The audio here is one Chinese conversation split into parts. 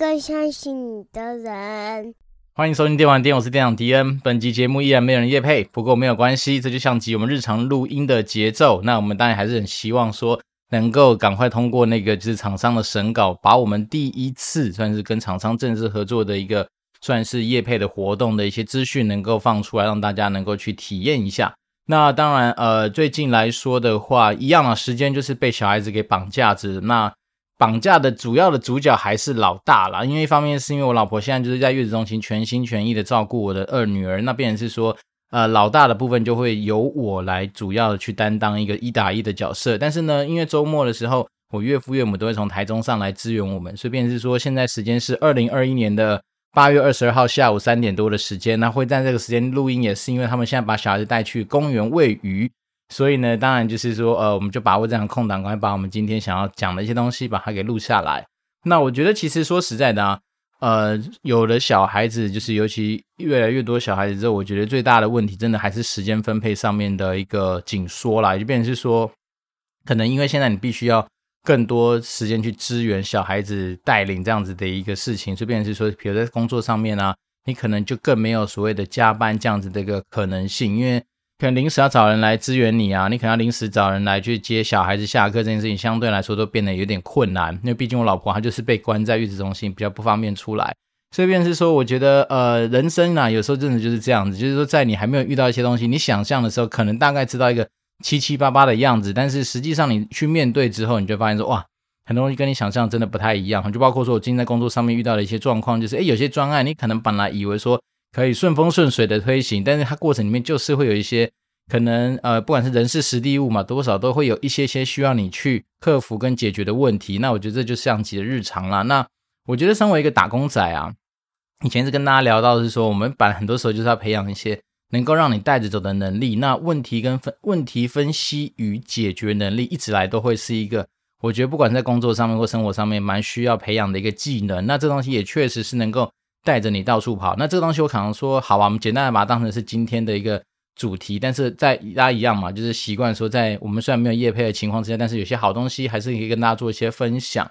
更相信你的人。欢迎收听电玩店，我是店长迪恩。本集节目依然没有人业配，不过没有关系，这就像集我们日常录音的节奏。那我们当然还是很希望说，能够赶快通过那个就是厂商的审稿，把我们第一次算是跟厂商正式合作的一个算是业配的活动的一些资讯能够放出来，让大家能够去体验一下。那当然，呃，最近来说的话，一样的时间就是被小孩子给绑架着。那绑架的主要的主角还是老大啦，因为一方面是因为我老婆现在就是在月子中心全心全意的照顾我的二女儿，那变成是说，呃，老大的部分就会由我来主要的去担当一个一打一的角色。但是呢，因为周末的时候，我岳父岳母都会从台中上来支援我们，所以变成是说，现在时间是二零二一年的。八月二十二号下午三点多的时间，那会在这个时间录音，也是因为他们现在把小孩子带去公园喂鱼，所以呢，当然就是说，呃，我们就把握这样的空档，赶快把我们今天想要讲的一些东西把它给录下来。那我觉得，其实说实在的啊，呃，有了小孩子，就是尤其越来越多小孩子之后，我觉得最大的问题，真的还是时间分配上面的一个紧缩啦，就变成是说，可能因为现在你必须要。更多时间去支援小孩子带领这样子的一个事情，就变成是说，比如在工作上面啊，你可能就更没有所谓的加班这样子的一个可能性，因为可能临时要找人来支援你啊，你可能要临时找人来去接小孩子下课这件事情，相对来说都变得有点困难，因为毕竟我老婆她就是被关在月子中心，比较不方便出来，所以便是说，我觉得呃，人生啊，有时候真的就是这样子，就是说在你还没有遇到一些东西，你想象的时候，可能大概知道一个。七七八八的样子，但是实际上你去面对之后，你就发现说，哇，很多东西跟你想象真的不太一样。就包括说我今天在工作上面遇到的一些状况，就是诶，有些专案你可能本来以为说可以顺风顺水的推行，但是它过程里面就是会有一些可能呃，不管是人事时地物嘛，多少都会有一些些需要你去克服跟解决的问题。那我觉得这就像极了日常啦。那我觉得身为一个打工仔啊，以前是跟大家聊到是说，我们本来很多时候就是要培养一些。能够让你带着走的能力，那问题跟分问题分析与解决能力，一直来都会是一个，我觉得不管在工作上面或生活上面，蛮需要培养的一个技能。那这东西也确实是能够带着你到处跑。那这个东西我可能说，好吧，我们简单的把它当成是今天的一个主题。但是在大家一样嘛，就是习惯说，在我们虽然没有业配的情况之下，但是有些好东西还是可以跟大家做一些分享。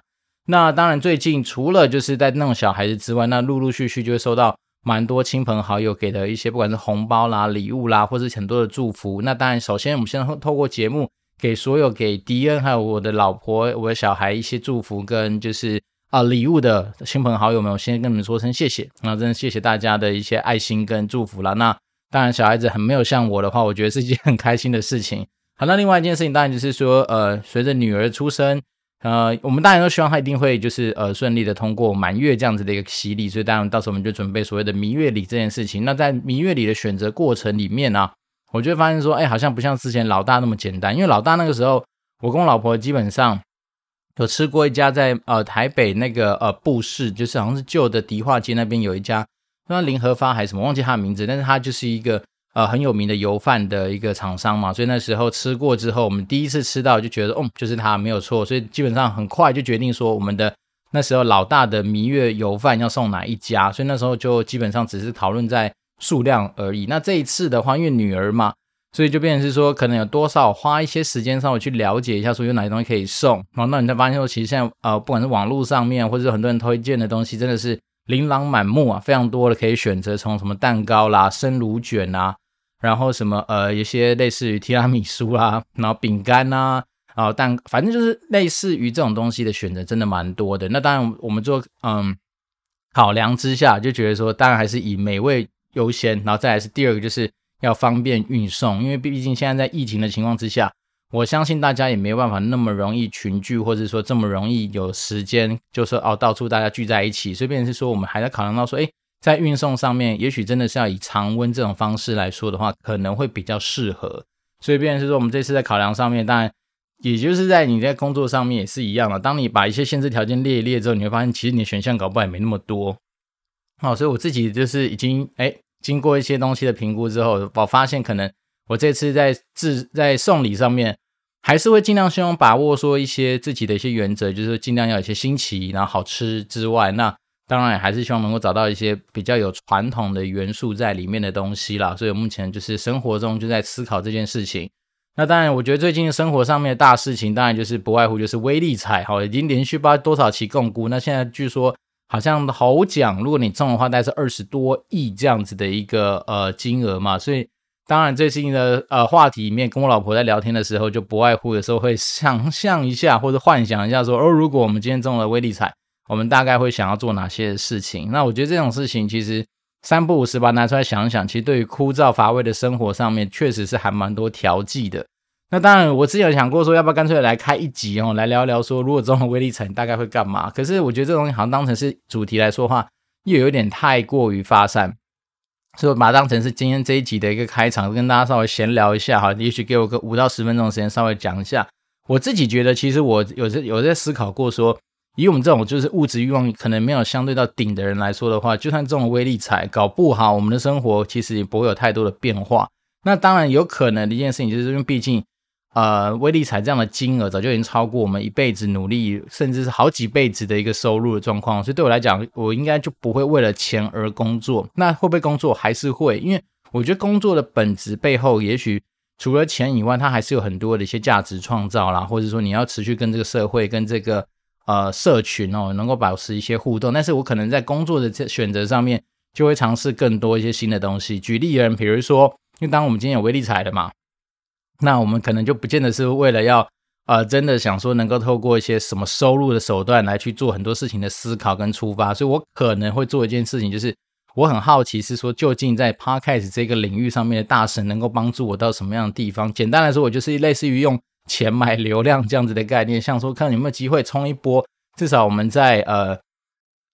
那当然，最近除了就是在弄小孩子之外，那陆陆续续就会收到。蛮多亲朋好友给的一些，不管是红包啦、礼物啦，或是很多的祝福。那当然，首先我们先透过节目给所有给迪恩还有我的老婆、我的小孩一些祝福跟就是啊礼物的亲朋好友们，我先跟你们说声谢谢。那真的谢谢大家的一些爱心跟祝福啦。那当然，小孩子很没有像我的话，我觉得是一件很开心的事情。好，那另外一件事情当然就是说，呃，随着女儿出生。呃，我们当然都希望她一定会就是呃顺利的通过满月这样子的一个洗礼，所以当然到时候我们就准备所谓的蜜月礼这件事情。那在蜜月礼的选择过程里面呢、啊，我就会发现说，哎，好像不像之前老大那么简单，因为老大那个时候，我跟我老婆基本上有吃过一家在呃台北那个呃布市，就是好像是旧的迪化街那边有一家，那林和发还是什么，忘记他的名字，但是他就是一个。呃，很有名的油饭的一个厂商嘛，所以那时候吃过之后，我们第一次吃到就觉得，哦，就是他没有错，所以基本上很快就决定说，我们的那时候老大的蜜月油饭要送哪一家，所以那时候就基本上只是讨论在数量而已。那这一次的话，因为女儿嘛，所以就变成是说，可能有多少花一些时间稍微去了解一下，说有哪些东西可以送。然后那你才发现说，其实现在呃，不管是网络上面或者是很多人推荐的东西，真的是。琳琅满目啊，非常多的可以选择，从什么蛋糕啦、生乳卷啊，然后什么呃，一些类似于提拉米苏啦，然后饼干呐，然后蛋，反正就是类似于这种东西的选择，真的蛮多的。那当然，我们做嗯考量之下，就觉得说，当然还是以美味优先，然后再来是第二个，就是要方便运送，因为毕竟现在在疫情的情况之下。我相信大家也没有办法那么容易群聚，或者说这么容易有时间，就说哦，到处大家聚在一起。所以变成是说，我们还在考量到说，诶，在运送上面，也许真的是要以常温这种方式来说的话，可能会比较适合。所以变成是说，我们这次在考量上面，当然也就是在你在工作上面也是一样的。当你把一些限制条件列一列之后，你会发现，其实你的选项搞不好也没那么多。好，所以我自己就是已经诶，经过一些东西的评估之后，我发现可能。我这次在自在送礼上面，还是会尽量希望把握说一些自己的一些原则，就是尽量要有一些新奇，然后好吃之外，那当然还是希望能够找到一些比较有传统的元素在里面的东西啦。所以目前就是生活中就在思考这件事情。那当然，我觉得最近生活上面的大事情，当然就是不外乎就是威力彩，哈，已经连续不知道多少期共估。那现在据说好像好奖，如果你中的话，大概是二十多亿这样子的一个呃金额嘛。所以当然最近的呃话题里面，跟我老婆在聊天的时候，就不外乎有时候会想象一下或者幻想一下说，哦，如果我们今天中了威力彩，我们大概会想要做哪些事情？那我觉得这种事情其实三不五时把拿出来想想，其实对于枯燥乏味的生活上面，确实是还蛮多调剂的。那当然，我之前有想过说，要不要干脆来开一集哦，来聊聊说，如果中了威力彩，大概会干嘛？可是我觉得这东西好像当成是主题来说话，又有点太过于发散，所以我把它当成是今天这一集的一个开场，跟大家稍微闲聊一下哈。也许给我个五到十分钟的时间，稍微讲一下。我自己觉得，其实我有在有在思考过说，以我们这种就是物质欲望可能没有相对到顶的人来说的话，就算这种微利财，搞不好我们的生活其实也不会有太多的变化。那当然有可能的一件事情，就是因为毕竟。呃，威力彩这样的金额早就已经超过我们一辈子努力，甚至是好几辈子的一个收入的状况，所以对我来讲，我应该就不会为了钱而工作。那会不会工作？还是会，因为我觉得工作的本质背后，也许除了钱以外，它还是有很多的一些价值创造啦，或者说你要持续跟这个社会、跟这个呃社群哦，能够保持一些互动。但是我可能在工作的这选择上面，就会尝试更多一些新的东西。举例而言，比如说，因为当我们今天有威力彩的嘛。那我们可能就不见得是为了要，呃，真的想说能够透过一些什么收入的手段来去做很多事情的思考跟出发，所以我可能会做一件事情，就是我很好奇是说，究竟在 Podcast 这个领域上面的大神能够帮助我到什么样的地方？简单来说，我就是类似于用钱买流量这样子的概念，像说看有没有机会冲一波，至少我们在呃。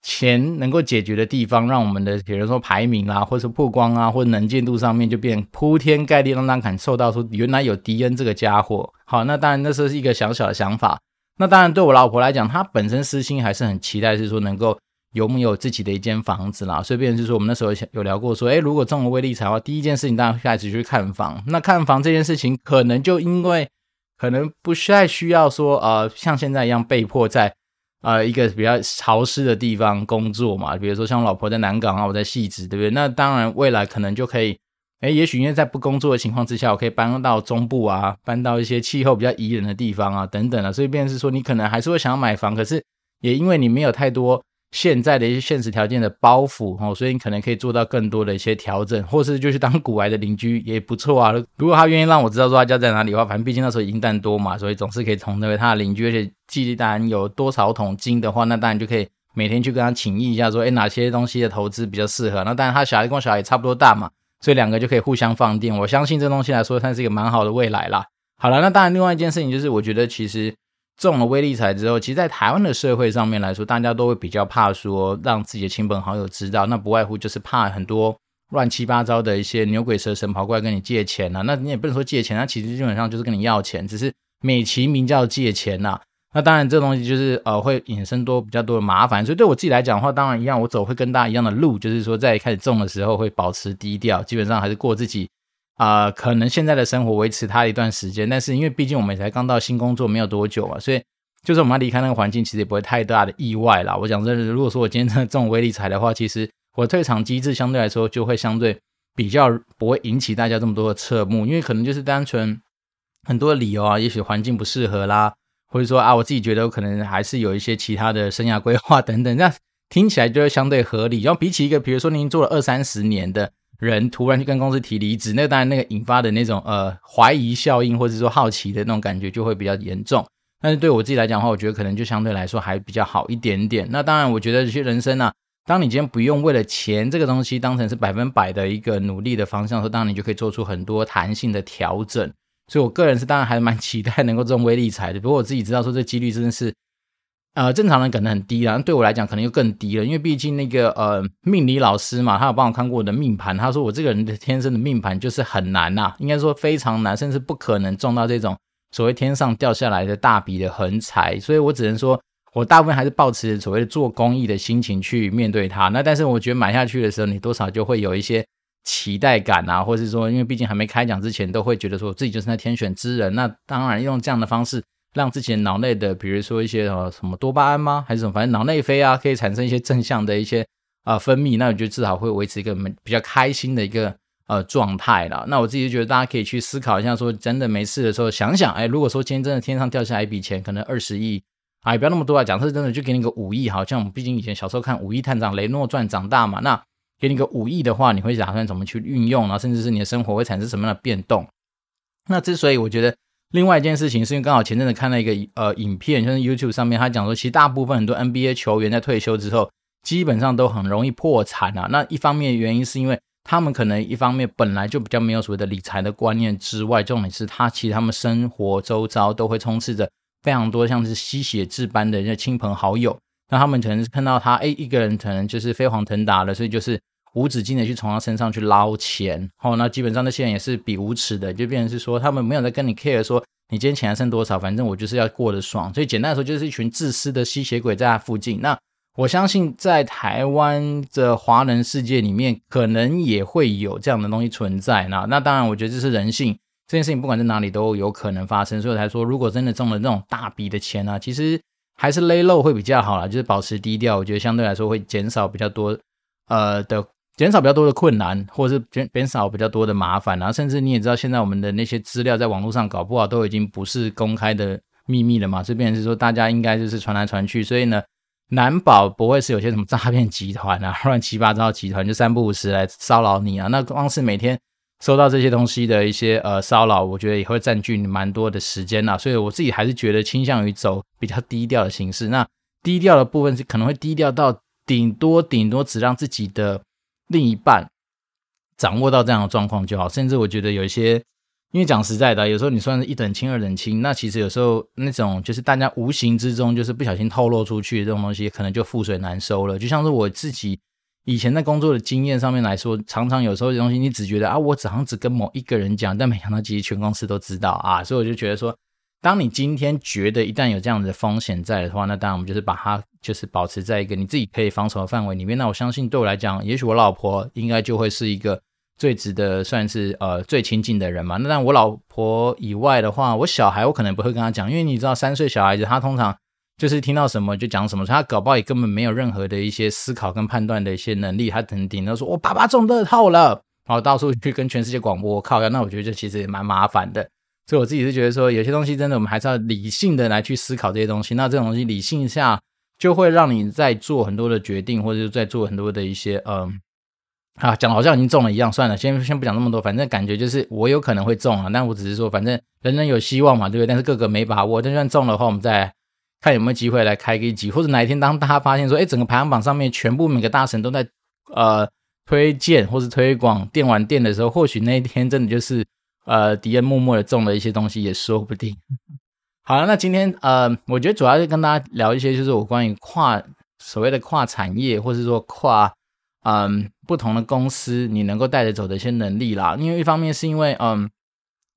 钱能够解决的地方，让我们的比如说排名啊，或者是曝光啊，或者能见度上面就变铺天盖地让大家感受到说原来有迪恩这个家伙。好，那当然那时候是一个小小的想法。那当然对我老婆来讲，她本身私心还是很期待，是说能够有没有自己的一间房子啦。所以，变成是说我们那时候有聊过说，诶，如果中了威力彩的话，第一件事情当然开始去看房。那看房这件事情，可能就因为可能不太需要说呃像现在一样被迫在。呃，一个比较潮湿的地方工作嘛，比如说像老婆在南港啊，我在汐止，对不对？那当然未来可能就可以，哎，也许因为在不工作的情况之下，我可以搬到中部啊，搬到一些气候比较宜人的地方啊，等等啊，所以便是说你可能还是会想要买房，可是也因为你没有太多。现在的一些现实条件的包袱哦，所以你可能可以做到更多的一些调整，或是就去当股癌的邻居也不错啊。如果他愿意让我知道说他家在哪里的话，反正毕竟那时候银蛋多嘛，所以总是可以从那位他的邻居，而且记单有多少桶金的话，那当然就可以每天去跟他请益一下，说哎哪些东西的投资比较适合。那当然他小孩跟我小孩也差不多大嘛，所以两个就可以互相放电。我相信这东西来说，它是一个蛮好的未来啦。好了，那当然另外一件事情就是，我觉得其实。中了威力彩之后，其实，在台湾的社会上面来说，大家都会比较怕说让自己的亲朋好友知道，那不外乎就是怕很多乱七八糟的一些牛鬼蛇神跑过来跟你借钱呐、啊。那你也不能说借钱，他其实基本上就是跟你要钱，只是美其名叫借钱呐、啊。那当然，这东西就是呃会衍生多比较多的麻烦。所以对我自己来讲的话，当然一样，我走会跟大家一样的路，就是说在开始中的时候会保持低调，基本上还是过自己。啊、可能现在的生活维持他一段时间，但是因为毕竟我们才刚到新工作没有多久嘛，所以就是我们要离开那个环境，其实也不会太大的意外啦。我讲真的，如果说我今天真的中威力彩的话，其实我退场机制相对来说就会相对比较不会引起大家这么多的侧目，因为可能就是单纯很多理由啊，也许环境不适合啦，或者说啊，我自己觉得我可能还是有一些其他的生涯规划等等，那听起来就会相对合理。然后比起一个，比如说您做了二三十年的。人突然去跟公司提离职，那当然那个引发的那种呃怀疑效应，或者说好奇的那种感觉就会比较严重。但是对我自己来讲的话，我觉得可能就相对来说还比较好一点点。那当然，我觉得这些人生啊，当你今天不用为了钱这个东西当成是百分百的一个努力的方向的时候，当然你就可以做出很多弹性的调整。所以我个人是当然还蛮期待能够中威力彩的。不过我自己知道说这几率真的是。呃，正常人可能很低啦，对我来讲可能又更低了，因为毕竟那个呃命理老师嘛，他有帮我看过我的命盘，他说我这个人的天生的命盘就是很难呐、应该说非常难，甚至不可能中到这种所谓天上掉下来的大笔的横财，所以我只能说，我大部分还是抱持所谓的做公益的心情去面对它。那但是我觉得买下去的时候，你多少就会有一些期待感啊，或是说，因为毕竟还没开奖之前，都会觉得说自己就是那天选之人，那当然用这样的方式。让自己脑内的，比如说一些呃什么多巴胺吗，还是什么，反正脑内啡啊，可以产生一些正向的一些啊、分泌，那我觉得至少会维持一个比较开心的一个呃状态了。那我自己就觉得大家可以去思考一下，说真的没事的时候想想，哎，如果说今天真的天上掉下来一笔钱，可能二十亿，哎，不要那么多啊，假设真的就给你个五亿，好像我们毕竟以前小时候看《五亿探长雷诺传》长大嘛，那给你个五亿的话，你会打算怎么去运用啊？甚至是你的生活会产生什么样的变动？那之所以我觉得。另外一件事情是因为刚好前阵子看了一个呃影片，就是 YouTube 上面他讲说，其实大部分很多 NBA 球员在退休之后，基本上都很容易破产啊。那一方面原因是因为他们可能一方面本来就比较没有所谓的理财的观念之外，重点是他其实他们生活周遭都会充斥着非常多像是吸血质般的那亲朋好友，那他们可能是看到他哎一个人可能就是飞黄腾达了，所以就是。无止境的去从他身上去捞钱，哦，那基本上那些人也是比无耻的，就变成是说他们没有在跟你 care 说你今天钱还剩多少，反正我就是要过得爽。所以简单来说，就是一群自私的吸血鬼在他附近。那我相信在台湾的华人世界里面，可能也会有这样的东西存在。那那当然，我觉得这是人性，这件事情不管在哪里都有可能发生。所以我才说，如果真的中了那种大笔的钱呢、啊，其实还是 lay low 会比较好啦，就是保持低调。我觉得相对来说会减少比较多呃的。减少比较多的困难，或者是减减少比较多的麻烦，然后甚至你也知道，现在我们的那些资料在网络上搞不好都已经不是公开的秘密了嘛，这边是说大家应该就是传来传去，所以呢，难保不会是有些什么诈骗集团啊、乱七八糟集团就三不五时来骚扰你啊。那光是每天收到这些东西的一些呃骚扰，我觉得也会占据你蛮多的时间啊。所以我自己还是觉得倾向于走比较低调的形式。那低调的部分是可能会低调到顶多顶多只让自己的。另一半掌握到这样的状况就好，甚至我觉得有一些，因为讲实在的，有时候你算是一等亲、二等亲，那其实有时候那种就是大家无形之中就是不小心透露出去这种东西，可能就覆水难收了。就像是我自己以前在工作的经验上面来说，常常有时候这东西你只觉得啊，我好像只跟某一个人讲，但没想到其实全公司都知道啊，所以我就觉得说。当你今天觉得一旦有这样子的风险在的话，那当然我们就是把它就是保持在一个你自己可以防守的范围里面。那我相信对我来讲，也许我老婆应该就会是一个最值得算是呃最亲近的人嘛。那但我老婆以外的话，我小孩我可能不会跟他讲，因为你知道三岁小孩子他通常就是听到什么就讲什么，所以他搞不好也根本没有任何的一些思考跟判断的一些能力。他肯定都说我爸爸中乐透了，然后到处去跟全世界广播靠呀。那我觉得这其实也蛮麻烦的。所以我自己是觉得说，有些东西真的我们还是要理性的来去思考这些东西。那这种东西理性一下，就会让你在做很多的决定，或者是在做很多的一些嗯，啊，讲的好像已经中了一样。算了，先先不讲那么多，反正感觉就是我有可能会中啊。但我只是说，反正人人有希望嘛，对不对？但是个个没把握。但就算中的话，我们再看有没有机会来开个一集，或者哪一天当大家发现说，哎，整个排行榜上面全部每个大神都在呃推荐或是推广电玩店的时候，或许那一天真的就是。呃，迪恩默默的种了一些东西也说不定。好了，那今天呃，我觉得主要是跟大家聊一些，就是我关于跨所谓的跨产业，或是说跨嗯、不同的公司，你能够带着走的一些能力啦。因为一方面是因为嗯、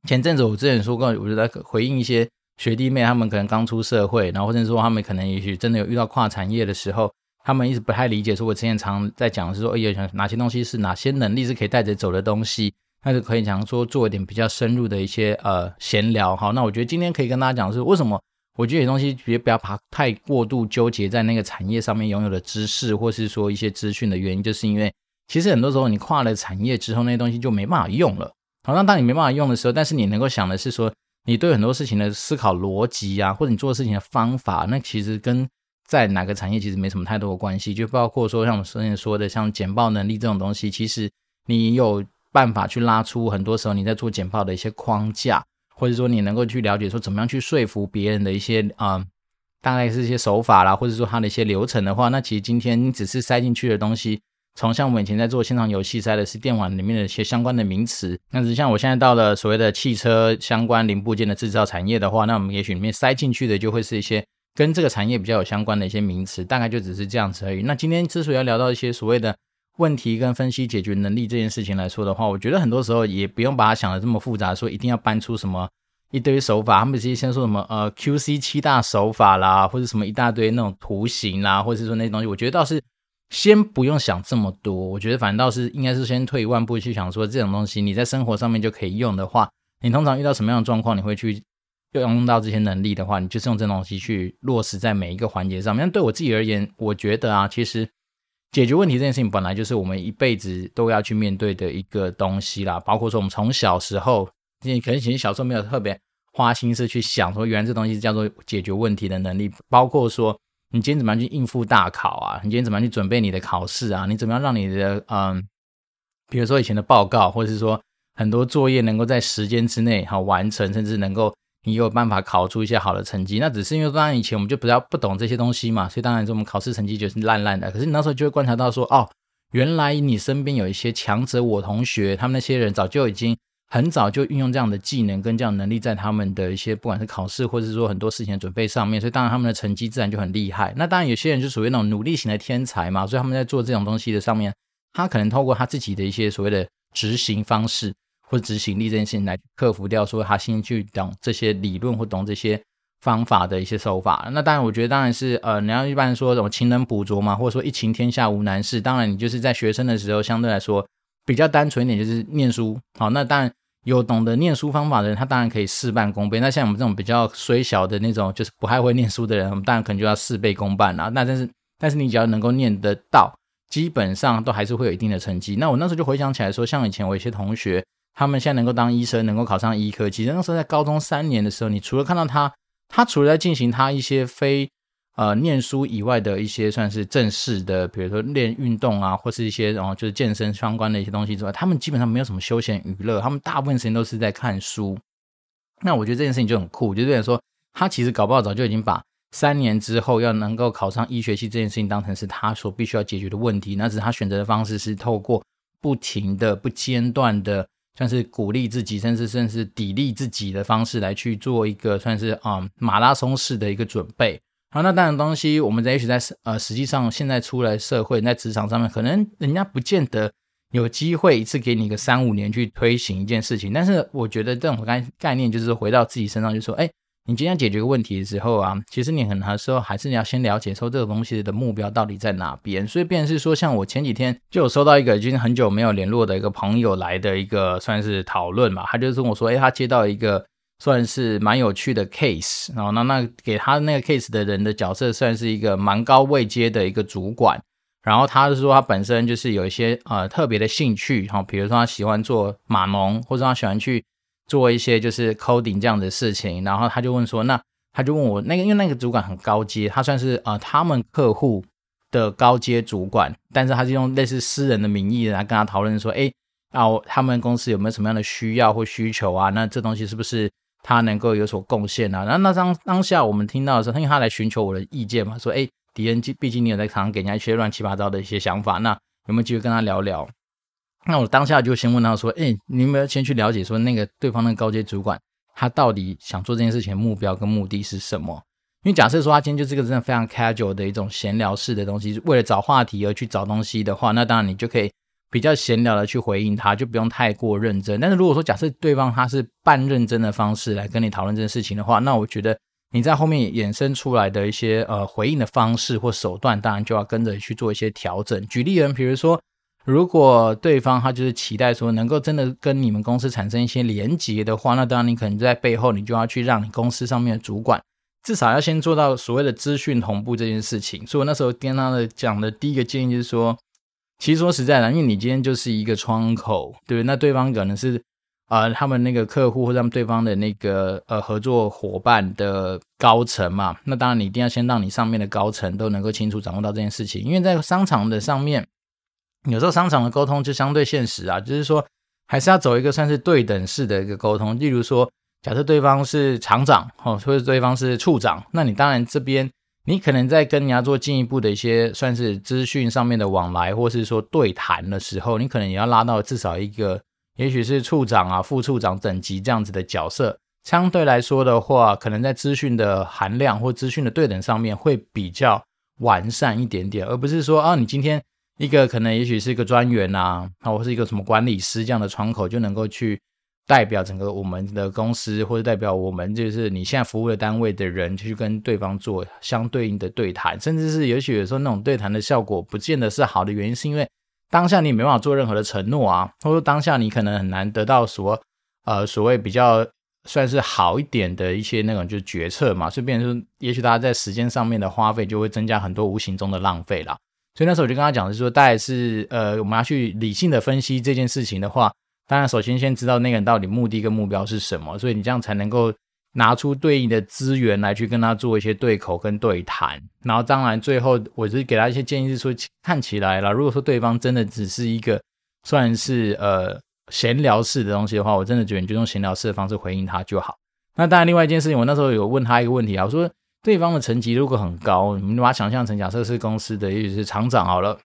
前阵子我之前说过，我就在回应一些学弟妹，他们可能刚出社会，然后或者说他们可能也许真的有遇到跨产业的时候，他们一直不太理解，说我之前常在讲的是说，哎呀，哪些东西是哪些能力是可以带着走的东西。那就可以讲说做一点比较深入的一些呃闲聊，好，那我觉得今天可以跟大家讲的是为什么我觉得有些东西别不要怕太过度纠结在那个产业上面拥有的知识或是说一些资讯的原因，就是因为其实很多时候你跨了产业之后，那些东西就没办法用了。好，那当你没办法用的时候，但是你能够想的是说你对很多事情的思考逻辑啊，或者你做事情的方法，那其实跟在哪个产业其实没什么太多的关系。就包括说像我们之前说的，像简报能力这种东西，其实你有。办法去拉出很多时候你在做简报的一些框架，或者说你能够去了解说怎么样去说服别人的一些啊、大概是一些手法啦，或者说它的一些流程的话，那其实今天你只是塞进去的东西，从像我们以前在做现场游戏塞的是电玩里面的一些相关的名词，那只像我现在到了所谓的汽车相关零部件的制造产业的话，那我们也许里面塞进去的就会是一些跟这个产业比较有相关的一些名词，大概就只是这样子而已。那今天之所以要聊到一些所谓的。问题跟分析解决能力这件事情来说的话，我觉得很多时候也不用把它想的这么复杂，说一定要搬出什么一堆手法。他们直接先说什么呃 QC 七大手法啦，或者什么一大堆那种图形啦，或者是说那些东西，我觉得倒是先不用想这么多。我觉得反倒是应该是先退一万步去想说，这种东西你在生活上面就可以用的话，你通常遇到什么样的状况，你会去用到这些能力的话，你就是用这东西去落实在每一个环节上面。对我自己而言，我觉得啊，其实。解决问题这件事情本来就是我们一辈子都要去面对的一个东西啦。包括说我们从小时候，你可能其实小时候没有特别花心思去想说，原来这东西是叫做解决问题的能力。包括说你今天怎么样去应付大考啊？你今天怎么样去准备你的考试啊？你怎么样让你的嗯，比如说以前的报告，或者是说很多作业能够在时间之内好完成，甚至能够。你有办法考出一些好的成绩，那只是因为当然以前我们就比较不懂这些东西嘛，所以当然说我们考试成绩就是烂烂的。可是你那时候就会观察到说，哦，原来你身边有一些强者我同学，他们那些人早就已经很早就运用这样的技能跟这样能力在他们的一些不管是考试或者是说很多事情的准备上面，所以当然他们的成绩自然就很厉害。那当然有些人就属于那种努力型的天才嘛，所以他们在做这种东西的上面，他可能透过他自己的一些所谓的执行方式。或执行力这件事情来克服掉，说他先去懂这些理论或懂这些方法的一些手法。那当然，我觉得当然是呃，你要一般说什么勤能补拙嘛，或者说一勤天下无难事。当然，你就是在学生的时候相对来说比较单纯一点，就是念书。好，那当然有懂得念书方法的人，他当然可以事半功倍。那像我们这种比较虽小的那种，就是不太会念书的人，我们当然可能就要事倍功半了。那但是但是你只要能够念得到，基本上都还是会有一定的成绩。那我那时候就回想起来说，像以前我一些同学。他们现在能够当医生，能够考上医科，其实那时候在高中三年的时候，你除了看到他，他除了在进行他一些非呃念书以外的一些算是正式的，比如说练运动啊，或是一些然后就是健身相关的一些东西之外，他们基本上没有什么休闲娱乐，他们大部分时间都是在看书。那我觉得这件事情就很酷，就等于说他其实搞不好早就已经把三年之后要能够考上医学系这件事情当成是他所必须要解决的问题，那只是他选择的方式是透过不停的、不间断的。算是鼓励自己，甚至甚至砥砺自己的方式来去做一个算是啊、马拉松式的一个准备。好，那当然东西我们在也许在呃实际上现在出来社会在职场上面，可能人家不见得有机会一次给你个三五年去推行一件事情。但是我觉得这种概概念就是回到自己身上，就说，哎。你今天解决个问题的时候啊，其实你很多时候还是你要先了解说这个东西的目标到底在哪边。所以，便是说，像我前几天就有收到一个已经很久没有联络的一个朋友来的一个算是讨论嘛，他就是跟我说，诶，他接到一个算是蛮有趣的 case，然后那那给他那个 case 的人的角色算是一个蛮高位阶的一个主管，然后他是说他本身就是有一些呃特别的兴趣，哈，比如说他喜欢做码农，或者他喜欢去。做一些就是 coding 这样的事情，然后他就问说，那他就问我那个，因为那个主管很高阶，他算是呃他们客户的高阶主管，但是他就用类似私人的名义来跟他讨论说，哎，啊，他们公司有没有什么样的需要或需求啊？那这东西是不是他能够有所贡献啊？那那当当下我们听到的时候，因为他来寻求我的意见嘛，说，哎，迪恩，毕竟你有在常常给人家一些乱七八糟的一些想法，那有没有机会跟他聊聊？那我当下就先问他说：“哎，你有没有先去了解说那个对方那个高阶主管他到底想做这件事情的目标跟目的是什么？因为假设说他今天就是个真的非常 casual 的一种闲聊式的东西，为了找话题而去找东西的话，那当然你就可以比较闲聊的去回应他，就不用太过认真。但是如果说假设对方他是半认真的方式来跟你讨论这件事情的话，那我觉得你在后面衍生出来的一些呃回应的方式或手段，当然就要跟着去做一些调整。举例人，比如说。如果对方他就是期待说能够真的跟你们公司产生一些连结的话，那当然你可能在背后你就要去让你公司上面的主管至少要先做到所谓的资讯同步这件事情。所以我那时候跟他的讲的第一个建议就是说，其实说实在的，因为你今天就是一个窗口，对不对？那对方可能是呃他们那个客户或者他们对方的那个呃合作伙伴的高层嘛，那当然你一定要先让你上面的高层都能够清楚掌握到这件事情，因为在商场的上面。有时候商场的沟通就相对现实啊，就是说还是要走一个算是对等式的一个沟通。例如说，假设对方是厂长哦，或者对方是处长，那你当然这边你可能在跟人家做进一步的一些算是资讯上面的往来，或是说对谈的时候，你可能也要拉到至少一个，也许是处长啊、副处长等级这样子的角色。相对来说的话，可能在资讯的含量或资讯的对等上面会比较完善一点点，而不是说啊，你今天。一个可能也许是一个专员啊，或是一个什么管理师这样的窗口，就能够去代表整个我们的公司，或者代表我们就是你现在服务的单位的人，去跟对方做相对应的对谈，甚至是也许有时候那种对谈的效果不见得是好的原因，是因为当下你没办法做任何的承诺啊，或者说当下你可能很难得到所呃所谓比较算是好一点的一些那种就是决策嘛，所以变成说，也许大家在时间上面的花费就会增加很多无形中的浪费啦。所以那时候我就跟他讲，是说，大概是呃，我们要去理性的分析这件事情的话，当然首先先知道那个人到底目的跟目标是什么，所以你这样才能够拿出对应的资源来去跟他做一些对口跟对谈。然后当然最后我是给他一些建议，是说看起来了，如果说对方真的只是一个算是呃闲聊式的东西的话，我真的觉得你就用闲聊式的方式回应他就好。那当然另外一件事情，我那时候有问他一个问题啊，我说。对方的层级如果很高，你们把它想象成假设是公司的，也许是厂长好了。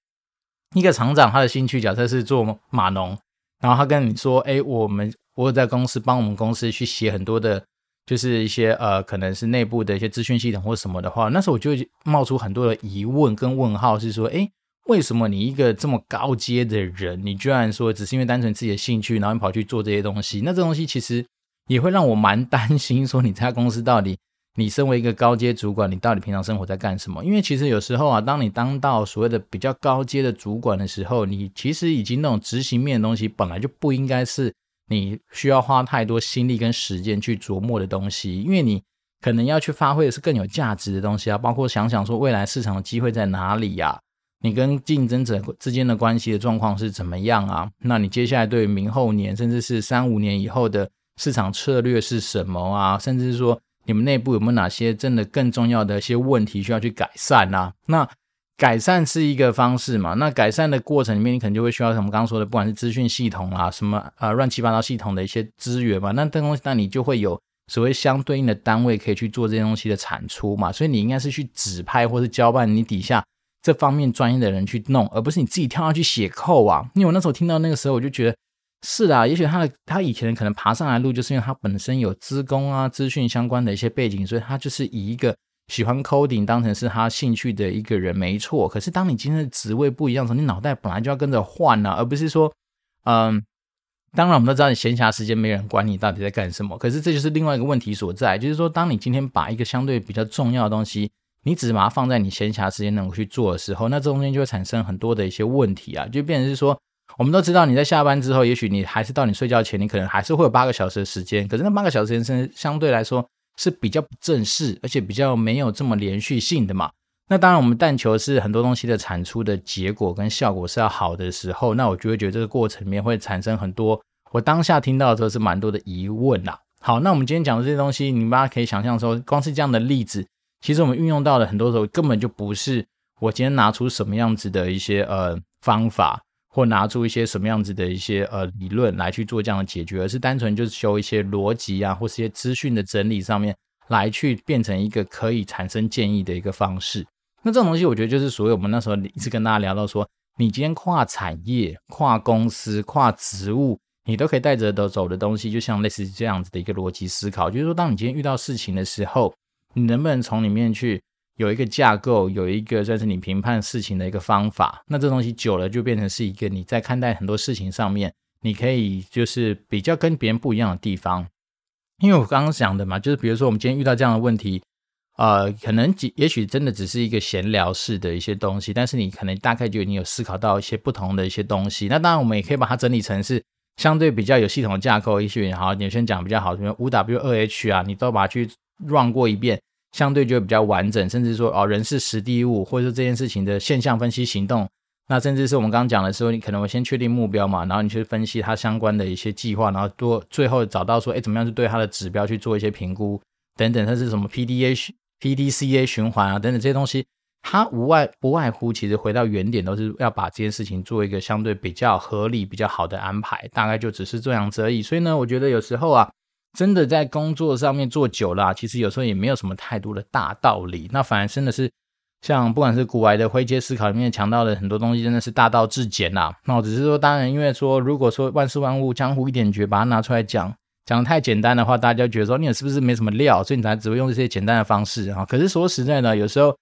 一个厂长他的兴趣假设是做码农，然后他跟你说：“哎，我们我有在公司帮我们公司去写很多的，就是一些呃，可能是内部的一些资讯系统或什么的话。”那时候我就冒出很多的疑问跟问号，是说：“哎，为什么你一个这么高阶的人，你居然说只是因为单纯自己的兴趣，然后你跑去做这些东西？那这东西其实也会让我蛮担心，说你在公司到底。”你身为一个高阶主管，你到底平常生活在干什么？因为其实有时候啊，当你当到所谓的比较高阶的主管的时候，你其实已经那种执行面的东西，本来就不应该是你需要花太多心力跟时间去琢磨的东西，因为你可能要去发挥的是更有价值的东西啊，包括想想说未来市场的机会在哪里呀？你跟竞争者之间的关系的状况是怎么样啊？那你接下来对明后年，甚至是三五年以后的市场策略是什么啊？甚至是说。你们内部有没有哪些真的更重要的一些问题需要去改善呢、啊？那改善是一个方式嘛？那改善的过程里面，你可能就会需要什么刚刚说的，不管是资讯系统啊，什么啊乱七八糟系统的一些资源嘛。那这东西，那你就会有所谓相对应的单位可以去做这些东西的产出嘛。所以你应该是去指派或是交办你底下这方面专业的人去弄，而不是你自己跳上去写扣啊。因为我那时候听到那个时候，我就觉得。是啊，也许他的他以前可能爬上来路，就是因为他本身有资工啊、资讯相关的一些背景，所以他就是以一个喜欢 coding 当成是他兴趣的一个人，没错。可是当你今天的职位不一样的时候，你脑袋本来就要跟着换啊，而不是说，嗯，当然我们都知道你闲暇时间没人管你到底在干什么，可是这就是另外一个问题所在，就是说，当你今天把一个相对比较重要的东西，你只是把它放在你闲暇时间能够去做的时候，那这中间就会产生很多的一些问题啊，就变成是说。我们都知道，你在下班之后，也许你还是到你睡觉前，你可能还是会有八个小时的时间。可是那八个小时时间相对来说是比较不正式，而且比较没有这么连续性的嘛。那当然，我们但求是很多东西的产出的结果跟效果是要好的时候，那我就会觉得这个过程里面会产生很多。我当下听到的时候是蛮多的疑问啦。好，那我们今天讲的这些东西，你们大家可以想象说，光是这样的例子，其实我们运用到的很多时候根本就不是我今天拿出什么样子的一些呃方法。或拿出一些什么样子的一些呃理论来去做这样的解决，而是单纯就是修一些逻辑啊，或是一些资讯的整理上面来去变成一个可以产生建议的一个方式。那这种东西，我觉得就是所谓我们那时候一直跟大家聊到说，你今天跨产业、跨公司、跨职务，你都可以带着的走的东西，就像类似这样子的一个逻辑思考，就是说，当你今天遇到事情的时候，你能不能从里面去。有一个架构，有一个算是你评判事情的一个方法。那这东西久了就变成是一个你在看待很多事情上面，你可以就是比较跟别人不一样的地方。因为我刚刚讲的嘛，就是比如说我们今天遇到这样的问题，呃，可能也许真的只是一个闲聊式的一些东西，但是你可能大概就已经有思考到一些不同的一些东西。那当然我们也可以把它整理成是相对比较有系统的架构。也许好，你先讲比较好，什么五 W 二 H 啊，你都把它去 run 过一遍。相对就会比较完整，甚至说哦，人事时地物，或者说这件事情的现象分析行动，那甚至是我们刚刚讲的时候，你可能会先确定目标嘛，然后你去分析它相关的一些计划，然后多最后找到说，哎，怎么样去对它的指标去做一些评估等等，它是什么 PDA、PDCA 循环啊等等这些东西，它无外不外乎其实回到原点，都是要把这件事情做一个相对比较合理、比较好的安排，大概就只是这样子而已。所以呢，我觉得有时候啊。真的在工作上面做久了，其实有时候也没有什么太多的大道理。那反而真的是像不管是古来的灰阶思考里面强调的很多东西，真的是大道至简啦。那我只是说，当然因为说，如果说万事万物江湖一点绝，把它拿出来讲，讲的太简单的话，大家就觉得说你是不是没什么料，所以你才只会用这些简单的方式啊。可是说实在的，有时候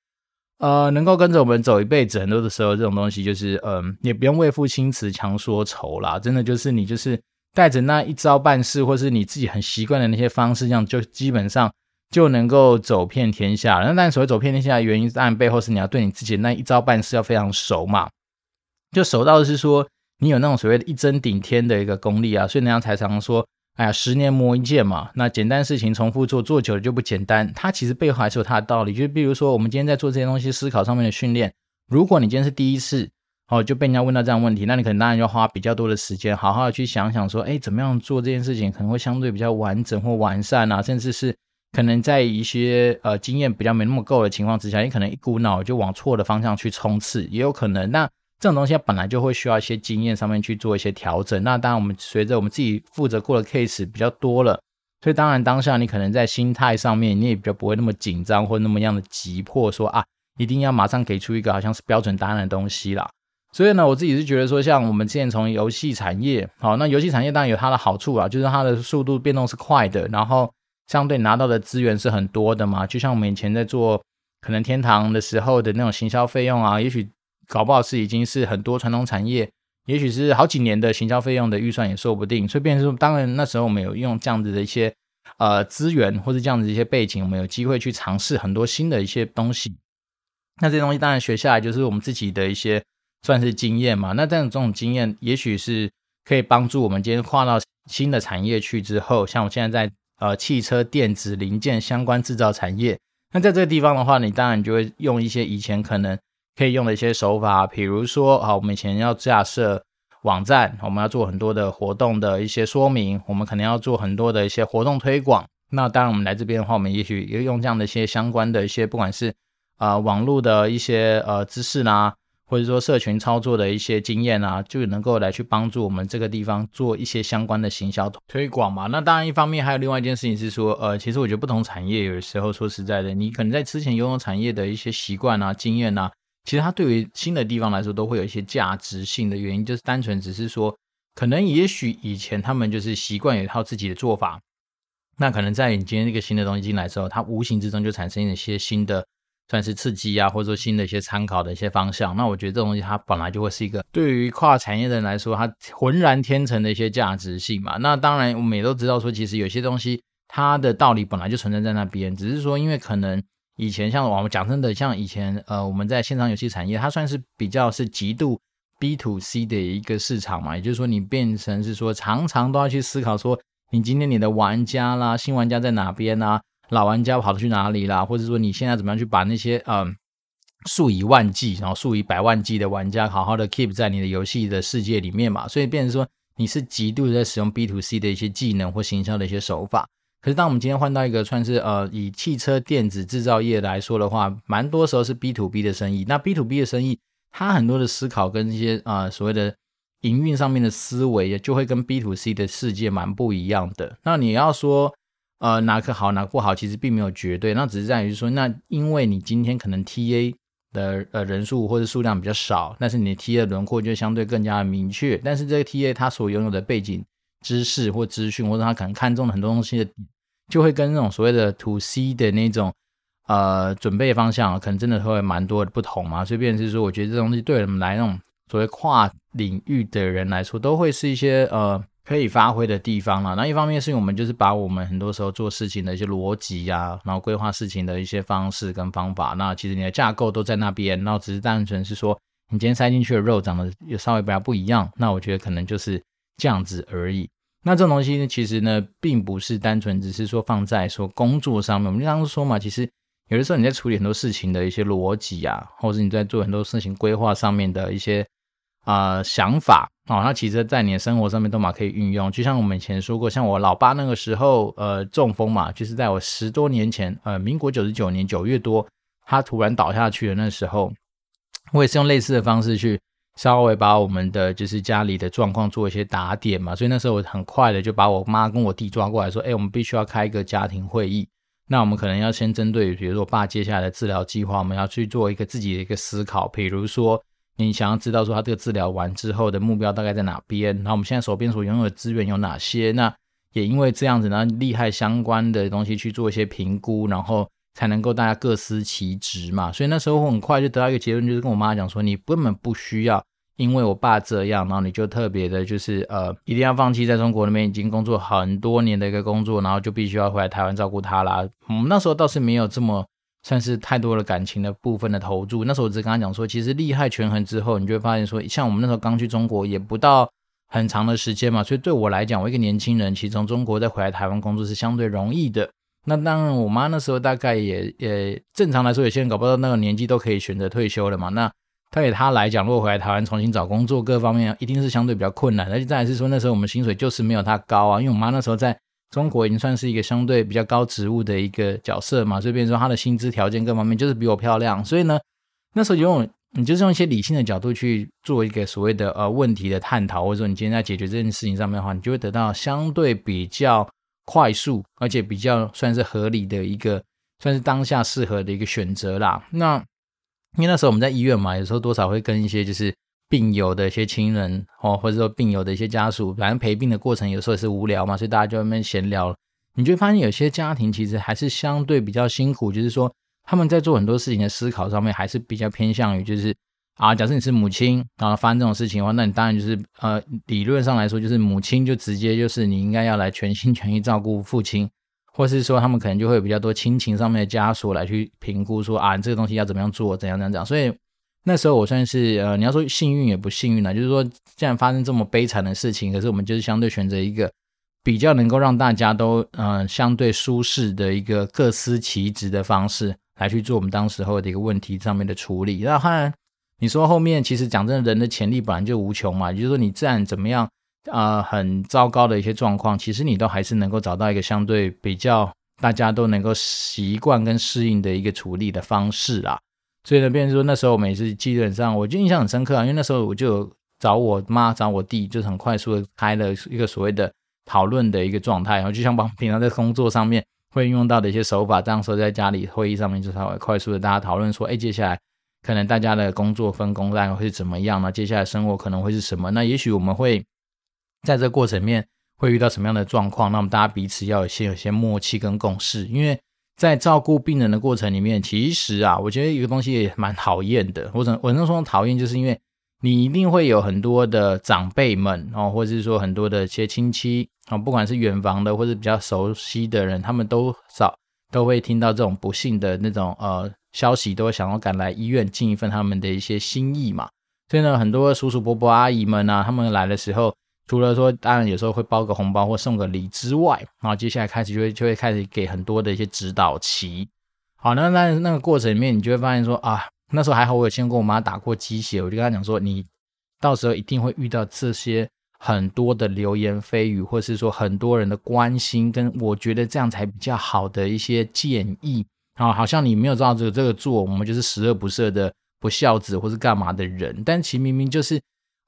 呃，能够跟着我们走一辈子，很多的时候这种东西就是嗯、也不用为赋新词强说愁啦。真的就是你就是。带着那一招办事，或是你自己很习惯的那些方式，这样就基本上就能够走遍天下了。那但所谓走遍天下的原因，当然背后是你要对你自己那一招办事要非常熟嘛。就熟到的是说，你有那种所谓的一针顶天的一个功力啊，所以人家才常说，哎呀，十年磨一剑嘛。那简单事情重复做，做久了就不简单。它其实背后还是有它的道理。就比如说，我们今天在做这些东西思考上面的训练，如果你今天是第一次哦，就被人家问到这样问题，那你可能当然要花比较多的时间，好好的去想想说，哎，怎么样做这件事情可能会相对比较完整或完善啊，甚至是可能在一些呃经验比较没那么够的情况之下，你可能一股脑就往错的方向去冲刺，也有可能。那这种东西本来就会需要一些经验上面去做一些调整。那当然，我们随着我们自己负责过的 case 比较多了，所以当然当下你可能在心态上面你也比较不会那么紧张或那么样的急迫，说啊一定要马上给出一个好像是标准答案的东西啦。所以呢，我自己是觉得说，像我们之前从游戏产业，好，那游戏产业当然有它的好处啊，就是它的速度变动是快的，然后相对拿到的资源是很多的嘛。就像我们以前在做可能天堂的时候的那种行销费用啊，也许搞不好是已经是很多传统产业，也许是好几年的行销费用的预算也说不定。所以变成说，当然那时候我们有用这样子的一些呃资源或是这样子一些背景，我们有机会去尝试很多新的一些东西。那这些东西当然学下来就是我们自己的一些。算是经验嘛？那这样这种经验，也许是可以帮助我们今天跨到新的产业去之后，像我现在在呃汽车电子零件相关制造产业，那在这个地方的话，你当然就会用一些以前可能可以用的一些手法，比如说啊，我们以前要架设网站，我们要做很多的活动的一些说明，我们可能要做很多的一些活动推广。那当然，我们来这边的话，我们也许也用这样的一些相关的一些，不管是啊、呃、网络的一些呃知识啦。或者说社群操作的一些经验啊，就能够来去帮助我们这个地方做一些相关的行销推广嘛。那当然，一方面还有另外一件事情是说，呃，其实我觉得不同产业有时候说实在的，你可能在之前拥有产业的一些习惯啊、经验啊，其实它对于新的地方来说都会有一些价值性的原因，就是单纯只是说，可能也许以前他们就是习惯有一套自己的做法，那可能在你今天这个新的东西进来之后，它无形之中就产生一些新的。算是刺激啊，或者说新的一些参考的一些方向。那我觉得这种东西它本来就会是一个对于跨产业的人来说，它浑然天成的一些价值性嘛。那当然我们也都知道说，其实有些东西它的道理本来就存在在那边，只是说因为可能以前像我们讲真的，像以前呃我们在线上游戏产业，它算是比较是极度 B to C 的一个市场嘛，也就是说你变成是说常常都要去思考说，你今天你的玩家啦，新玩家在哪边啊？老玩家跑去哪里啦？或者说你现在怎么样去把那些嗯数以万计，然后数以百万计的玩家好好的 keep 在你的游戏的世界里面嘛？所以变成说你是极度在使用 B to C 的一些技能或行销的一些手法。可是当我们今天换到一个算是呃以汽车电子制造业来说的话，蛮多时候是 B to B 的生意。那 B to B 的生意，它很多的思考跟一些啊、所谓的营运上面的思维，就会跟 B to C 的世界蛮不一样的。那你要说。呃，哪个好，哪个不好，其实并没有绝对，那只是在于说，那因为你今天可能 TA 的呃人数或者数量比较少，但是你的 TA 轮廓就相对更加的明确，但是这个 TA 他所拥有的背景知识或资讯，或者他可能看中的很多东西的，就会跟那种所谓的 To C 的那种呃准备方向，可能真的会蛮多的不同嘛，所以变是说，我觉得这东西对我们来那种所谓跨领域的人来说，都会是一些呃。可以发挥的地方啦，那一方面是我们就是把我们很多时候做事情的一些逻辑呀，然后规划事情的一些方式跟方法，那其实你的架构都在那边，然后只是单纯是说你今天塞进去的肉长得也稍微比较不一样，那我觉得可能就是这样子而已。那这种东西呢，其实呢，并不是单纯只是说放在说工作上面，我们经常说嘛，其实有的时候你在处理很多事情的一些逻辑啊，或者你在做很多事情规划上面的一些。啊、想法哦，那其实，在你的生活上面都嘛可以运用。就像我们以前说过，像我老爸那个时候，呃，中风嘛，就是在我十多年前，呃，民国九十九年九月多，他突然倒下去的那时候，我也是用类似的方式去稍微把我们的就是家里的状况做一些打点嘛。所以那时候我很快的就把我妈跟我弟抓过来说，哎，我们必须要开一个家庭会议。那我们可能要先针对，比如说我爸接下来的治疗计划，我们要去做一个自己的一个思考，比如说。你想要知道说他这个治疗完之后的目标大概在哪边？然后我们现在手边所拥有的资源有哪些？那也因为这样子呢，利害相关的东西去做一些评估，然后才能够大家各司其职嘛。所以那时候我很快就得到一个结论，就是跟我妈讲说，你根本不需要因为我爸这样，然后你就特别的，就是呃，一定要放弃在中国那边已经工作很多年的一个工作，然后就必须要回来台湾照顾他啦。我们那时候倒是没有这么。算是太多了感情的部分的投注。那时候我只跟他讲说，其实利害权衡之后，你就会发现说，像我们那时候刚去中国，也不到很长的时间嘛。所以对我来讲，我一个年轻人，其实从中国再回来台湾工作是相对容易的。那当然，我妈那时候大概也也正常来说，有些人搞不到那个年纪都可以选择退休了嘛。那对他来讲，如果回来台湾重新找工作，各方面一定是相对比较困难。而且再来是说，那时候我们薪水就是没有他高啊，因为我妈那时候在中国已经算是一个相对比较高职务的一个角色嘛，所以变成说她的薪资条件各方面就是比我漂亮。所以呢，那时候就用你就是用一些理性的角度去做一个所谓的呃问题的探讨，或者说你今天在解决这件事情上面的话，你就会得到相对比较快速，而且比较算是合理的一个，算是当下适合的一个选择啦。那因为那时候我们在医院嘛，有时候多少会跟一些就是病友的一些亲人哦，或者说病友的一些家属，反正陪病的过程有时候也是无聊嘛，所以大家就在那边闲聊。你就会发现有些家庭其实还是相对比较辛苦，就是说他们在做很多事情的思考上面还是比较偏向于就是啊，假设你是母亲啊，发生这种事情的话，那你当然就是呃，理论上来说就是母亲就直接就是你应该要来全心全意照顾父亲。或是说，他们可能就会有比较多亲情上面的枷锁来去评估说啊，你这个东西要怎么样做，怎样怎样怎样。所以那时候我算是呃，你要说幸运也不幸运了，就是说，既然发生这么悲惨的事情，可是我们就是相对选择一个比较能够让大家都呃相对舒适的一个各司其职的方式来去做我们当时候的一个问题上面的处理。那当然，你说后面其实讲真的，人的潜力本来就无穷嘛，就是说你自然怎么样。啊、呃，很糟糕的一些状况，其实你都还是能够找到一个相对比较大家都能够习惯跟适应的一个处理的方式啦。所以呢，变成说那时候我们也是基本上，我就印象很深刻啊，因为那时候我就找我妈找我弟，就是很快速的开了一个所谓的讨论的一个状态，然后就像把平常在工作上面会用到的一些手法，这样说在家里会议上面就稍微快速的大家讨论说，哎，接下来可能大家的工作分工大概会怎么样呢？接下来生活可能会是什么？那也许我们会。在这过程面会遇到什么样的状况？那我们大家彼此要有些有些默契跟共识，因为在照顾病人的过程里面，其实啊，我觉得一个东西也蛮讨厌的。我怎我能说讨厌，就是因为你一定会有很多的长辈们哦，或者是说很多的一些亲戚啊，不管是远房的或者比较熟悉的人，他们都早都会听到这种不幸的那种呃消息，都会想要赶来医院尽一份他们的一些心意嘛。所以呢，很多叔叔伯伯阿姨们啊，他们来的时候。除了说，当然有时候会包个红包或送个礼之外，然后接下来开始就会就会开始给很多的一些指导棋。好，那那那个过程里面，你就会发现说啊，那时候还好，我有先跟我妈打过鸡血，我就跟她讲说，你到时候一定会遇到这些很多的流言蜚语，或是说很多人的关心，跟我觉得这样才比较好的一些建议啊，好像你没有照这个这个做，我们就是十恶不赦的不孝子或是干嘛的人，但其明明就是。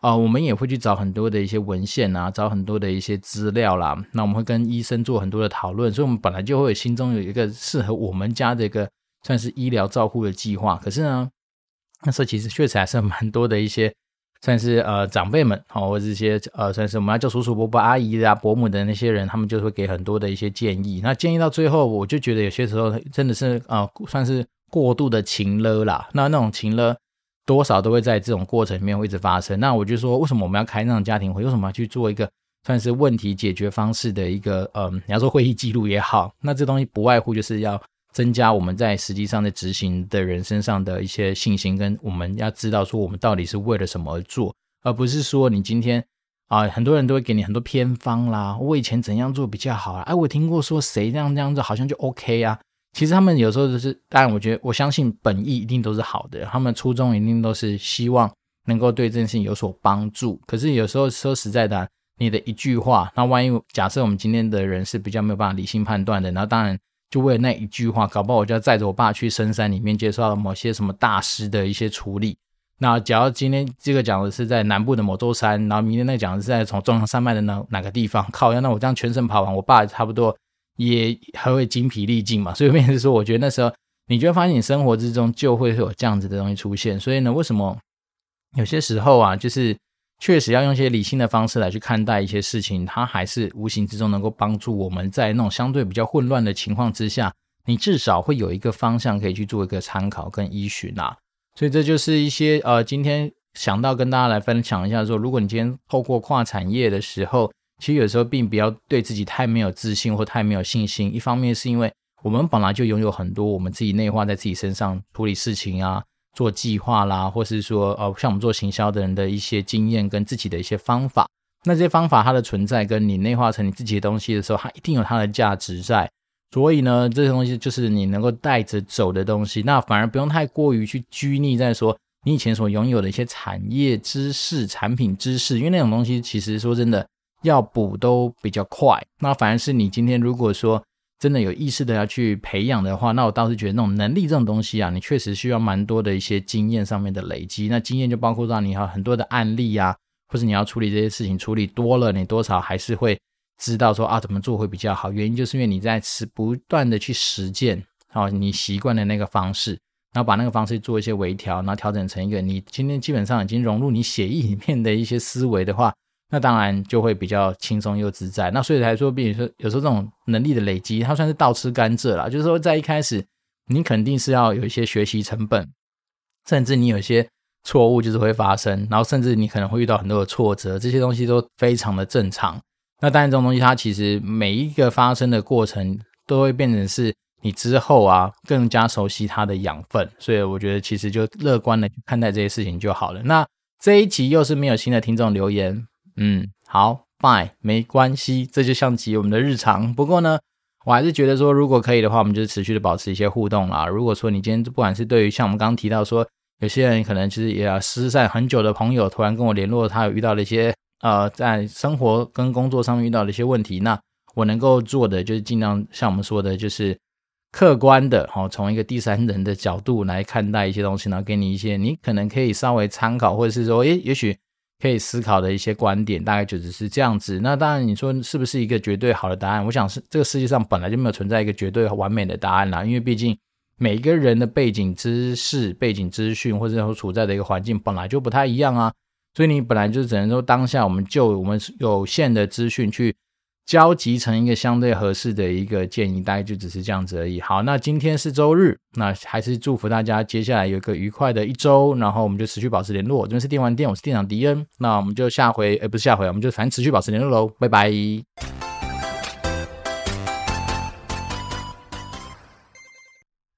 啊、我们也会去找很多的一些文献啊，找很多的一些资料啦。那我们会跟医生做很多的讨论，所以我们本来就会心中有一个适合我们家的一个算是医疗照护的计划。可是呢，那时候其实确实还是蛮多的一些算是呃长辈们哦，或者一些呃算是我们要叫叔叔伯伯阿姨啊伯母的那些人，他们就会给很多的一些建议。那建议到最后，我就觉得有些时候真的是啊、呃，算是过度的情勒啦。那那种情勒。多少都会在这种过程里面会一直发生。那我就说，为什么我们要开那种家庭会？为什么要去做一个算是问题解决方式的一个，嗯，你要说会议记录也好，那这东西不外乎就是要增加我们在实际上在执行的人身上的一些信心，跟我们要知道说我们到底是为了什么而做，而不是说你今天啊，很多人都会给你很多偏方啦，我以前怎样做比较好啊？哎，我听过说谁这样这样做好像就 OK 啊。其实他们有时候就是，当然，我觉得我相信本意一定都是好的，他们初衷一定都是希望能够对这件事情有所帮助。可是有时候说实在的，你的一句话，那万一假设我们今天的人是比较没有办法理性判断的，然后当然就为了那一句话，搞不好我就要载着我爸去深山里面接受到某些什么大师的一些处理。那假如今天这个讲的是在南部的某座山，然后明天那个讲的是在从中央山脉的哪哪个地方，靠，那我这样全程跑完，我爸差不多。也还会精疲力尽嘛，所以变成说，我觉得那时候你就会发现，你生活之中就会有这样子的东西出现。所以呢，为什么有些时候啊，就是确实要用一些理性的方式来去看待一些事情，它还是无形之中能够帮助我们在那种相对比较混乱的情况之下，你至少会有一个方向可以去做一个参考跟依循啊。所以这就是一些呃，今天想到跟大家来分享一下说，如果你今天透过跨产业的时候。其实有时候并不要对自己太没有自信或太没有信心。一方面是因为我们本来就拥有很多我们自己内化在自己身上处理事情啊、做计划啦，或是说呃像我们做行销的人的一些经验跟自己的一些方法。那这些方法它的存在跟你内化成你自己的东西的时候，它一定有它的价值在。所以呢，这些东西就是你能够带着走的东西。那反而不用太过于去拘泥在说你以前所拥有的一些产业知识、产品知识，因为那种东西其实说真的要补都比较快。那反而是你今天如果说真的有意识的要去培养的话，那我倒是觉得那种能力这种东西啊，你确实需要蛮多的一些经验上面的累积。那经验就包括让你有很多的案例啊，或是你要处理这些事情处理多了，你多少还是会知道说啊怎么做会比较好。原因就是因为你在持不断的去实践，好，你习惯的那个方式。然后把那个方式做一些微调，然后调整成一个你今天基本上已经融入你血液里面的一些思维的话，那当然就会比较轻松又自在。那所以才说，比如说有时候这种能力的累积，它算是倒吃甘蔗啦。就是说，在一开始你肯定是要有一些学习成本，甚至你有一些错误就是会发生，然后甚至你可能会遇到很多的挫折，这些东西都非常的正常。那当然这种东西它其实每一个发生的过程都会变成是。你之后啊，更加熟悉它的养分，所以我觉得其实就乐观的看待这些事情就好了。那这一集又是没有新的听众留言，嗯，好，fine，没关系，这就像极我们的日常。不过呢，我还是觉得说，如果可以的话，我们就持续的保持一些互动啦。如果说你今天不管是对于像我们刚刚提到说，有些人可能其实也要失散很久的朋友，突然跟我联络，他有遇到了一些呃，在生活跟工作上面遇到的一些问题，那我能够做的就是尽量像我们说的，就是。客观的，哈，从一个第三人的角度来看待一些东西，然后给你一些你可能可以稍微参考，或者是说，诶，也许可以思考的一些观点，大概就只是这样子。那当然，你说是不是一个绝对好的答案？我想是这个世界上本来就没有存在一个绝对完美的答案啦，因为毕竟每一个人的背景知识、背景资讯，或者说处在的一个环境本来就不太一样啊，所以你本来就只能说当下我们就我们有限的资讯去。交集成一个相对合适的一个建议，大概就只是这样子而已。好，那今天是周日，那还是祝福大家接下来有一个愉快的一周，然后我们就持续保持联络。这边是电玩店，我是店长迪恩，那我们就下回，诶，不是下回，我们就反正持续保持联络喽，拜拜。